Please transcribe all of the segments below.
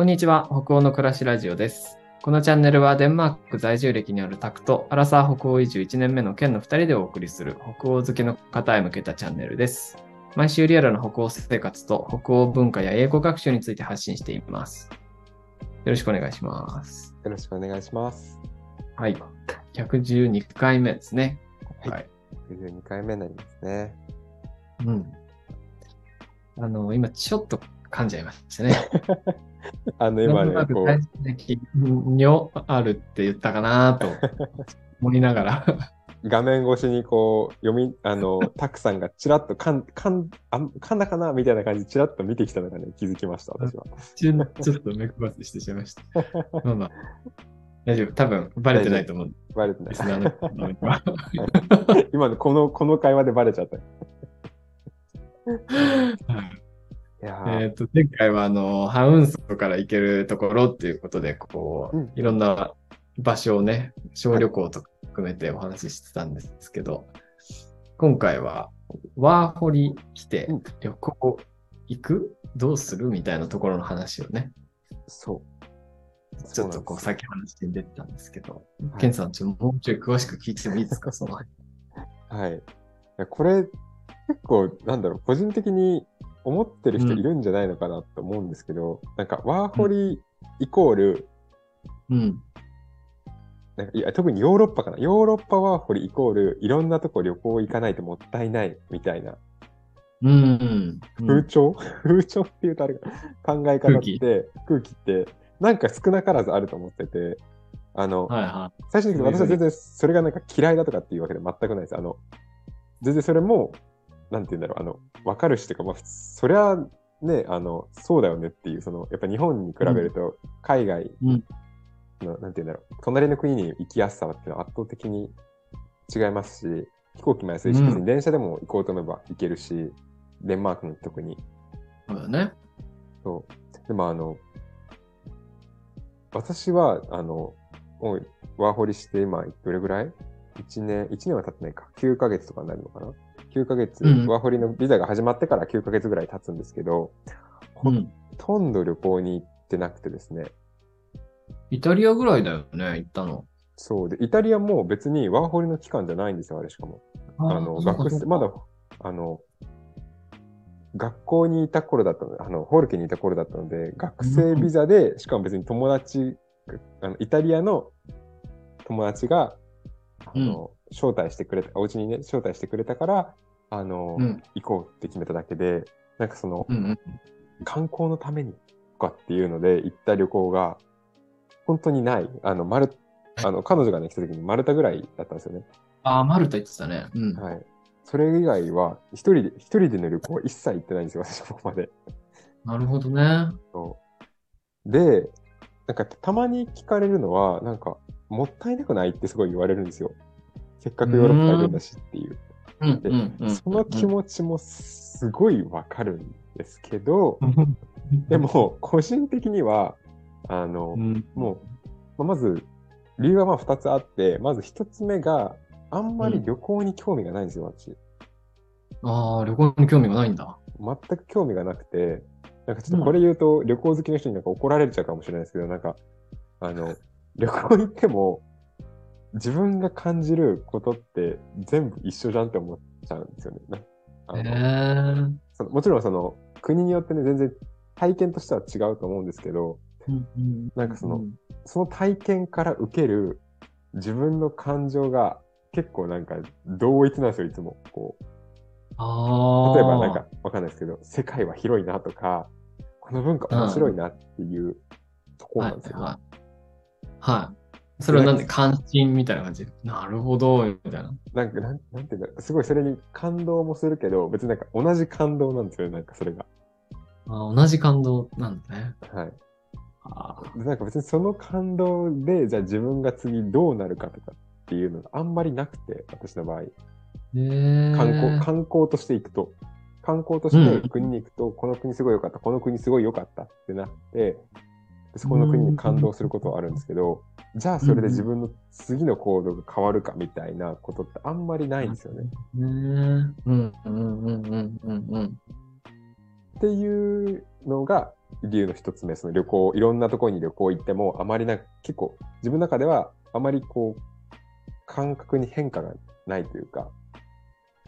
こんにちは、北欧の暮らしラジオです。このチャンネルはデンマーク在住歴にあるタクとアラサー北欧移住1年目の県の2人でお送りする北欧好きの方へ向けたチャンネルです。毎週リアルな北欧生活と北欧文化や英語学習について発信しています。よろしくお願いします。よろしくお願いします。はい。112回目ですね。はいはい。92回目になりますね。うん。あの、今ちょっと噛んじゃいましたね。あの、今ねこなく大事にょあるって言ったかなと 思いながら。う、画面越しにこう、読み、あの、たくさんがちらっとかん、かん、あ噛んだかなみたいな感じでちらっと見てきたのがね、気づきました、私は。ちょっと目配せしてしまいました。まあまあ、大丈夫。多分、バレてないと思う。バレてない。今のこの、この会話でバレちゃった。えっと、前回は、あの、ハウンソから行けるところっていうことで、こう、うん。いろんな場所をね、小旅行とか含めてお話ししてたんですけど、今回は、ワーホリ来てうん。旅行行く？どうするみたいなところの話をね、そう。ちょっとこう、そさっき話に出てたんですけど、はい。ケンさん、ちょっともうちょい詳しく聞いてもいいですか、その。はい。いやこれ、結構、なんだろう、個人的に思ってる人いるんじゃないのかなと思うんですけど、なんか、ワーホリイコール、うん。なんかいや特にヨーロッパかな。ヨーロッパワーホリイコール、いろんなとこ旅行行かないともったいないみたいなうん。風潮、風潮っていうとあれか考え方って、空気って、なんか少なからずあると思ってて、あの、はいは最初に私は全然それがなんか嫌いだとかっていうわけで全くないです。あの、全然それも、なんて言うんだろう、あの、わかるしというか、まあ、そりゃね、あの、そうだよねっていう、その、やっぱ日本に比べると、海外うんの、なんて言うんだろう、隣の国に行きやすさっていうのは圧倒的に違いますし、飛行機も安いし、うん別に電車でも行こうと思えば行けるし、デンマークの特に。い。そうだね。そう。でもあの、私は、あの、もうワーホリして今、どれぐらい ?1 年、1年は経ってないか。9ヶ月とかになるのかな？?9 ヶ月、うんワーホリのビザが始まってから9ヶ月ぐらい経つんですけど、ほうん。とんど旅行に行ってなくてですね。イタリアぐらいだよね、行ったの。そう。で、イタリアも別にワーホリの期間じゃないんですよ、あれしかも。あの、学生、まだ、あの、学校にいた頃だったので、あの、ホルケにいた頃だったので、学生ビザで、しかも別に友達、あのイタリアの友達が、あの、招待してくれた、お家にね、招待してくれたから、あの、うん。行こうって決めただけで、なんかその、うんうん。観光のためにとかっていうので行った旅行が、本当にない。あの、マル、あの、彼女がね、来た時にマルタぐらいだったんですよね。ああ、マルタ行ってたね。うん。はい。それ以外は、一人で、一人での旅行は一切行ってないんですよ、私はここまで。なるほどね。そうで、なんかたまに聞かれるのは、なんか、もったいなくないってすごい言われるんですよ。せっかくヨーロッパいるんだしっていう。うん。で。その気持ちもすごいわかるんですけど、うん。で、も、個人的には、あの、うん、もう、まあまず、理由はまあ2つあって、まず1つ目が、あんまり旅行に興味がないんですよ、私。ああ、旅行に興味がないんだ。全く興味がなくて、なんかちょっとこれ言うと、旅行好きの人になんか怒られちゃうかもしれないですけど、なんか、あの、旅行行っても、自分が感じることって全部一緒じゃんって思っちゃうんですよね。なあへのえ。そのもちろんその国によってね、全然体験としては違うと思うんですけど、なんかそのその体験から受ける自分の感情が結構なんか同一なんですよ、いつも。こうああ。例えばなんかわかんないですけど、世界は広いなとか、この文化面白いなっていうところはなんですよ、ねいはい。はい。それはなんで関心みたいな感じ？なるほど、みたいな。なんかなん、なんていうんだろう、すごいそれに感動もするけど、別になんか同じ感動なんですよ、なんかそれが。あー同じ感動なんだね。はい。あでなんか別にその感動で、じゃあ自分が次どうなるかとかっていうのがあんまりなくて、私の場合。え。観光、観光として行くと。観光として国に行くと、この国すごい良かった、この国すごい良かったってなって、でそこの国に感動することはあるんですけど、じゃあそれで自分の次の行動が変わるかみたいなことってあんまりないんですよね。ねうんうんうんうんうんうん。っていうのが理由の一つ目、その旅行、いろんなところに旅行行っても、あまりなく、結構自分の中ではあまりこう、感覚に変化がないというか、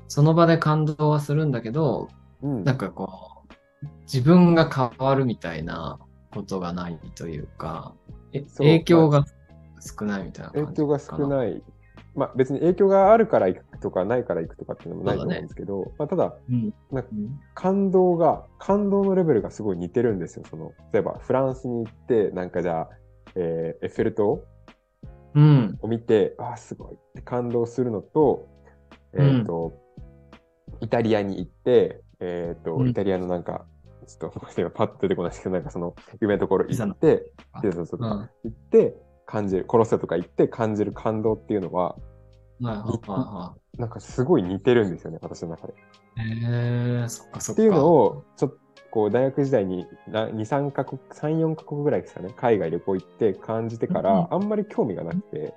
その場で感動はするんだけど、うん、なんかこう、自分が変わるみたいなことがないというか、え影響が少ないみたいな感じ影響が少い。ない。まあ別に影響があるから行くとかないから行くとかっていうのもないと思うんですけど、まあただうんなんかうん感動が、感動のレベルがすごい似てるんですよ。その、例えばフランスに行って、なんかじゃあ、えーエッフェル塔うん。を見て、ああ、すごいって感動するのと、えっ、と、イタリアに行って、えっ、と、うんイタリアのなんか、ちょっと今パッと出てこないですけど、なんかその、夢のところ行って、あピザとかうん。行って、感じる、コロッセオとか行って感じる感動っていうのは、なんかすごい似てるんですよね、私の中で。えそっかそっか。っていうのを、ちょっと、こう、大学時代にな2、3カ国、3、4カ国ぐらいですかね、海外旅行行って感じてかうんら、あんまり興味がなくて、へ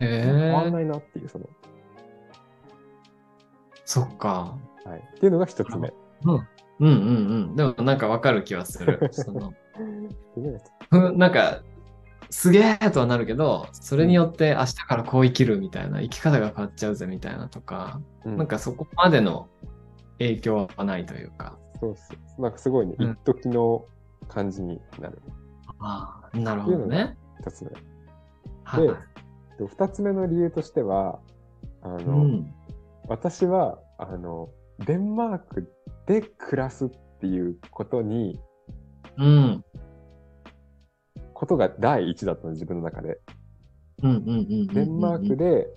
え変わんないなっていう、その、そっか。はい。っていうのが一つ目。うんうんうん。でもなんかわかる気はする。なんか、すげえとはなるけど、それによって明日からこう生きるみたいな、生き方が変わっちゃうぜみたいなとか、うんなんかそこまでの影響はないというか。そうそう。なんかすごいね、うん一時の感じになる。ああ、なるほどね。一つ目。はい。で二つ目の理由としては、あの、うん。私は、あの、デンマークで暮らすっていうことに、うん。ことが第一だったの、自分の中で。うんうんうんうんうん。デンマークで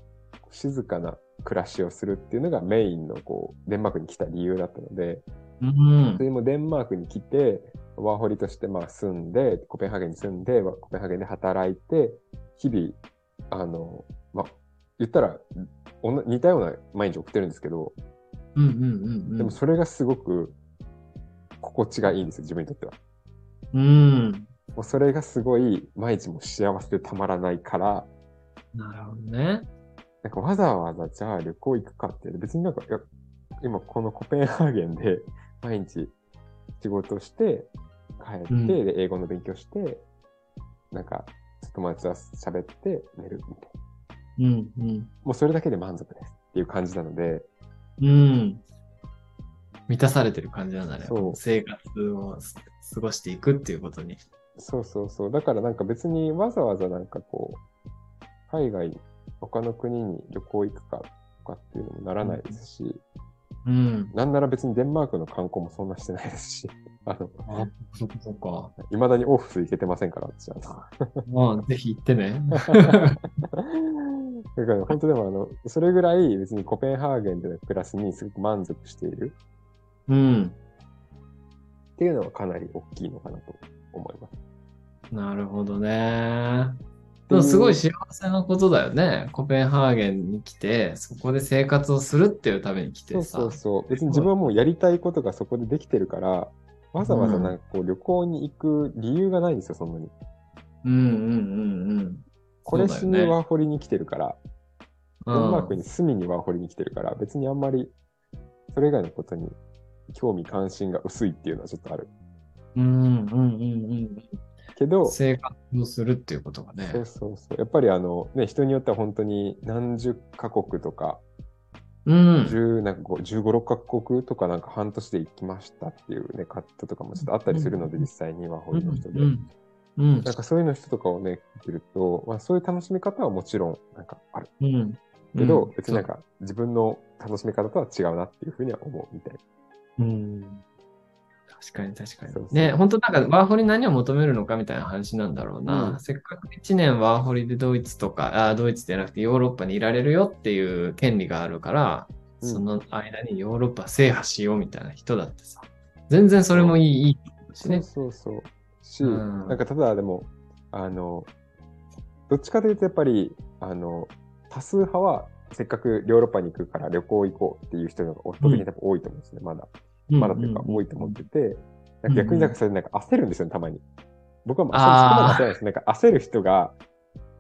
静かな暮らしをするっていうのがメインのこうデンマークに来た理由だったので、うん。でもデンマークに来て、ワーホリとしてまあ住んで、コペンハーゲンに住んで、わコペンハーゲンで働いて、日々、あの、まあ、言ったらおな似たような毎日送ってるんですけど、うんうんうんうん。でもそれがすごく心地がいいんですよ、自分にとっては。うん。もうそれがすごい毎日も幸せでたまらないから、なるほどね。なんかわざわざじゃあ旅行行くかって、別になんか、いや今このコペンハーゲンで 毎日仕事して、帰って、うんで、英語の勉強して、なんか友達と喋って寝るみたいな。うんうん。もうそれだけで満足ですっていう感じなので、うん。満たされてる感じなんだね。そう生活をす過ごしていくっていうことに。そうそうそう。だからなんか別にわざわざなんかこう、海外、他の国に旅行行くかとかっていうのもならないですし、うん。なんなら別にデンマークの観光もそんなしてないですし、あの、あ、そっかそっか。いまだにオフィス行けてませんから、私は。まあ、ぜひ行ってね。だから本当でもあの、それぐらい別にコペンハーゲンでの暮らしにすごく満足しているうん。っていうのはかなり大きいのかなと思います。なるほどね。でもすごい幸せなことだよね。コペンハーゲンに来て、そこで生活をするっていうために来てさ。そうそうそう。別に自分はもうやりたいことがそこでできてるから、わざわざなんかこう旅行に行く理由がないんですよ、そんなに。うんうんうんうん。これしにワーホリに来てるから、デンマークに住みにワーホリに来てるから、別にあんまりそれ以外のことに興味関心が薄いっていうのはちょっとある。うんうんうんうんけどうん。、生活をするっていうことがね。そうそうそう。やっぱりあの、ね、人によっては本当に何十カ国とか、うん。十なんかこう15、6カ国とかなんか半年で行きましたっていうね、方とかもちょっとあったりするので、うん実際にワーホリの人で。うんうんなんかそういうの人とかをね、見てると、まあそういう楽しみ方はもちろんなんかある。うん。けど、うん別になんか自分の楽しみ方とは違うなっていうふうには思うみたいな。うん。確かに確かに。そうそうね、本当なんかワーホリ何を求めるのかみたいな話なんだろうな。うんせっかく1年ワーホリでドイツとか、あドイツじゃなくてヨーロッパにいられるよっていう権利があるから、うんその間にヨーロッパ制覇しようみたいな人だってさ、全然それもいいいいしね。そうそうそう。し、うんなんかただでも、あの、どっちかというとやっぱり、あの、多数派はせっかくヨーロッパに行くから旅行行こうっていう人が圧倒的に多分多いと思うんですね、まだ。まだというか多いと思ってて、逆になんかそれなんか焦るんですよね、たまに。僕はまあそこまで焦らないです。なんか焦る人が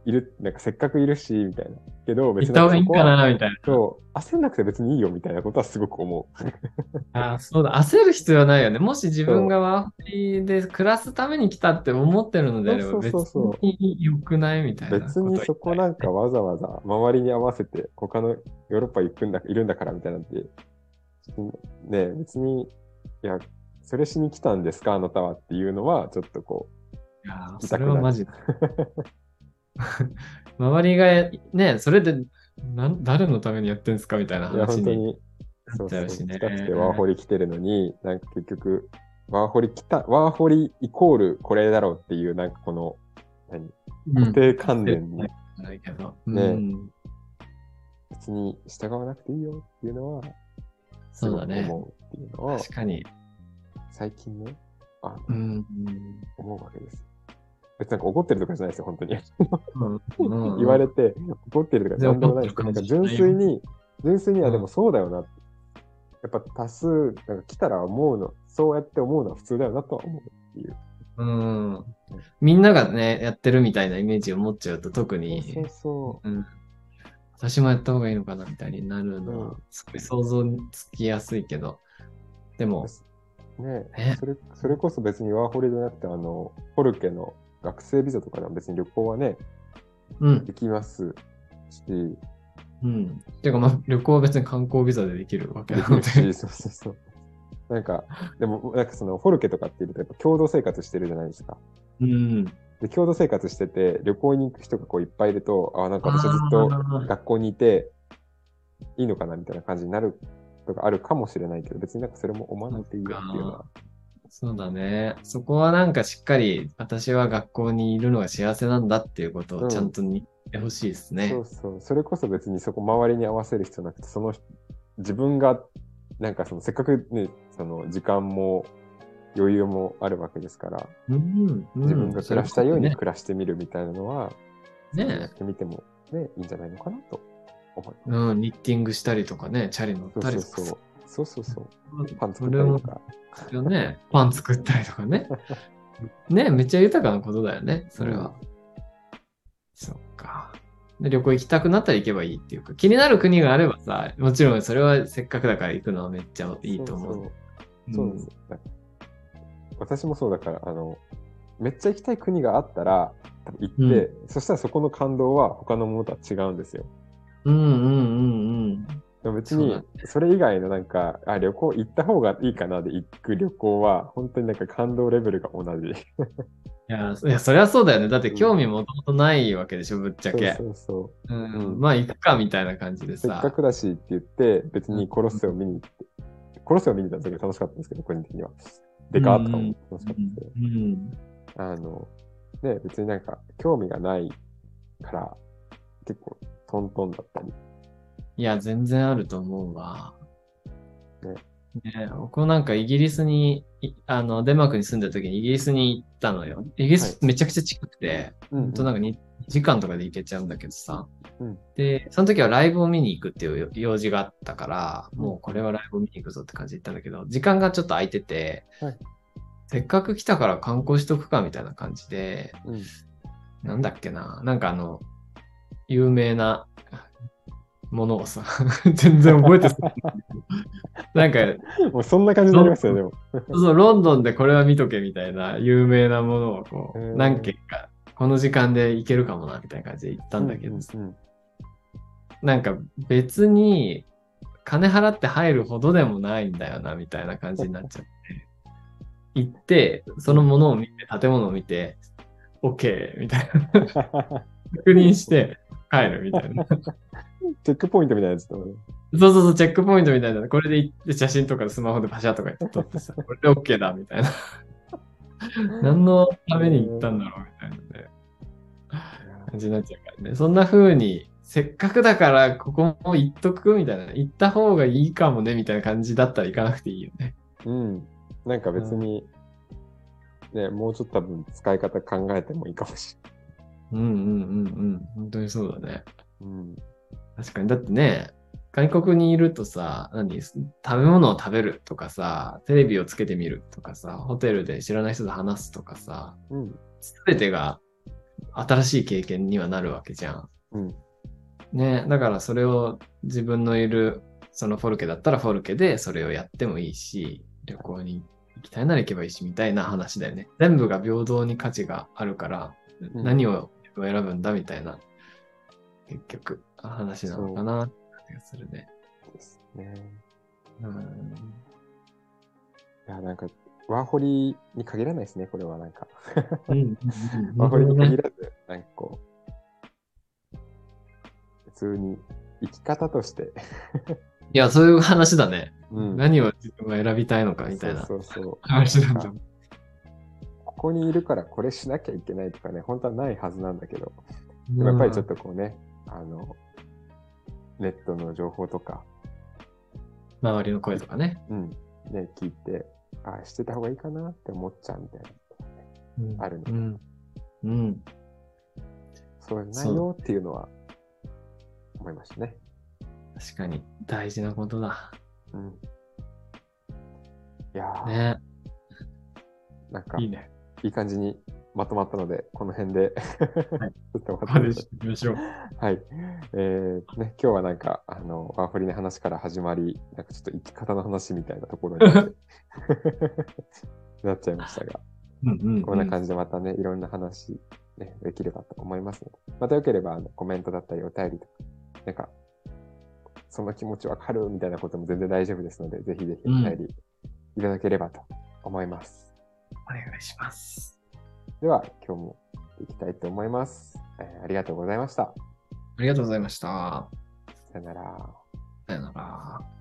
いる、なんかせっかくいるし、みたいな。けど、行別った方がいいかな。な、みたいな。そう、焦んなくて別にいいよみたいなことはすごく思う。ああ、そうだ。焦る必要ないよね。もし自分がワーホリで暮らすために来たって思ってるのであれば、そう別そうそうに良くないみたいな別にそこなんかわざわざ周りに合わせて他のヨーロッパ行くんだ、いるんだからみたいなんて、ね別に、いや、それしに来たんですかあなたはっていうのは、ちょっとこいやそれはマジで。周りがね、それでなん誰のためにやってんすかみたいな話に。なっちそうそう、ゃうしね来たくてワーホリ来てるのに、なんか結局、ワーホリ来た、ワーホリイコールこれだろうっていう、なんかこの、何固定観念にないけど。ねうん別に従わなくていいよっていうのは、すごくそうだね。思うっていうのは、確かに。最近ね、あうん。思うわけです。別になんか怒ってるとかじゃないですよ、本当に。うんうん言われて、怒ってるとか全然ないですけど、なんか純粋に、純粋にはでもそうだよな。やっぱ多数、なんか来たら思うの、そうやって思うのは普通だよなとは思うっていう。うん。みんながね、やってるみたいなイメージを持っちゃうと特に、そうそうん、私もやった方がいいのかなみたいになるのはうん、すごい想像つきやすいけど、でも、う。ねねそれ、それこそ別にワーホリじゃなくて、あの、ホルケの学生ビザとかでも別に旅行はね、うん、できますし、うん。ていうか、まあ、旅行は別に観光ビザでできるわけでなので。そうそうそう。なんか、でも、なんかその、フォルケとかっていうと、やっぱ共同生活してるじゃないですか。うん。で、共同生活してて、旅行に行く人がこういっぱいいると、あ、なんか私はずっと学校にいて、いいのかなみたいな感じになるとかあるかもしれないけど、別になんかそれも思わなくていいよっていうのは。そうだね。そこはなんかしっかり、私は学校にいるのが幸せなんだっていうことをちゃんと言ってほしいですね。そうそう。それこそ別にそこ周りに合わせる必要なくて、その人自分が、なんかそのせっかくね、その時間も余裕もあるわけですから、うんうん自分が暮らしたいようにね暮らしてみるみたいなのは、ねやってみてもね、いいんじゃないのかなと思います。うん、ニッティングしたりとかね、チャリ乗っそうたりとかそうそう。そうそうそう。パン作ったりとか。ね、パン作ったりとかね。ね、めっちゃ豊かなことだよね、それは。そっか。で旅行行きたくなったら行けばいいっていうか、気になる国があればさ、もちろんそれはせっかくだから行くのはめっちゃいいと思う。そうですよ。だ私もそうだから、あの、めっちゃ行きたい国があったら、行って、そしたらそこの感動は他のものとは違うんですよ。うんうんうんうん。でも別にそれ以外のなんか、あ、旅行行った方がいいかなで行く旅行は、本当になんか感動レベルが同じ。いや、いやそりゃそうだよね。だって興味もともとないわけでしょ、ぶっちゃけ。そうそうそう。うんうんまあ行くかみたいな感じでさせっか。くだしって言って、別にコロッセオ見に行って、コロッセオ見に行った時楽しかったんですけど、個人的には。でかーとかも楽しかったんですけど、うんあの、ね、別になんか興味がないから、結構トントンだったり。いや、全然あると思うわ。ねね僕もなんかイギリスに、いあの、デンマークに住んでた時にイギリスに行ったのよ。イギリスめちゃくちゃ近くて、うんほんとなんか 2, 時間とかで行けちゃうんだけどさ。うん。で、その時はライブを見に行くっていう用事があったから、もうこれはライブを見に行くぞって感じで行ったんだけど、時間がちょっと空いてて、はい。せっかく来たから観光しとくかみたいな感じで、うん。なんだっけな、なんかあの、有名なものをさ、全然覚えてない。なんか、もうそんな感じになりますよ、でも。そう、ロンドンでこれは見とけみたいな有名なものをこう、何軒か、この時間で行けるかもな、みたいな感じで行ったんだけど、うんうんなんか別に金払って入るほどでもないんだよな、みたいな感じになっちゃって。行って、そのものを見て、建物を見て、OK! みたいな。確認して帰るみたいな。チェックポイントみたいなやつとかね。そうそうそう、チェックポイントみたいな。これで行って写真とかスマホでパシャとか撮ってさ、これで OK だみたいな。何のために行ったんだろうみたいなね。感じになっちゃうからね。そんな風に、せっかくだからここも行っとくみたいな。行った方がいいかもねみたいな感じだったら行かなくていいよね。うん。なんか別に、ね、もうちょっと多分使い方考えてもいいかもしうんうんうんうん。本当にそうだね。れない。うん。確かに。だってね、外国にいるとさ、何？食べ物を食べるとかさ、テレビをつけてみるとかさ、ホテルで知らない人と話すとかさ、うん。すべてが新しい経験にはなるわけじゃん。うん。ね、だからそれを自分のいる、そのフォルケだったらフォルケでそれをやってもいいし、旅行に行きたいなら行けばいいし、みたいな話だよね。全部が平等に価値があるから、うん何を選ぶんだみたいな、結局、話なのかなって気がするね。ですね。うん。いや、なんか、ワーホリに限らないですね、これはなんか。うん。ワーホリに限らず、なんかこう、普通に生き方として、いや、そういう話だね。うん何を自分が選びたいのかみたいなそうそうそう。話なんだか。ここにいるからこれしなきゃいけないとかね、本当はないはずなんだけど、でもやっぱりちょっとこうね、あの、ネットの情報とか、周りの声とかね。うん、ね、聞いて、ああ、してた方がいいかなって思っちゃうみたいな、うんあるのうん。うん。そうないよっていうのは思いましたね。確かに大事なことだ。うん。いやー、ね。なんかいいね。いい感じにまとまったので、この辺で、はい ちょっとここ終わしてましょう。はい。えーね、今日はなんか、あの、ワーホリの話から始まり、なんかちょっと生き方の話みたいなところに なっちゃいましたが、うんうん、こんな感じでまたね、いろんな話、ね、できればと思いますので、またよければあのコメントだったりお便りとか、なんか、その気持ちわかるみたいなことも全然大丈夫ですので、ぜひぜひお便りいただければと思います。お願いします。では、今日もいきたいと思います、えーありがとうございました。ありがとうございました。さよなら。さよなら。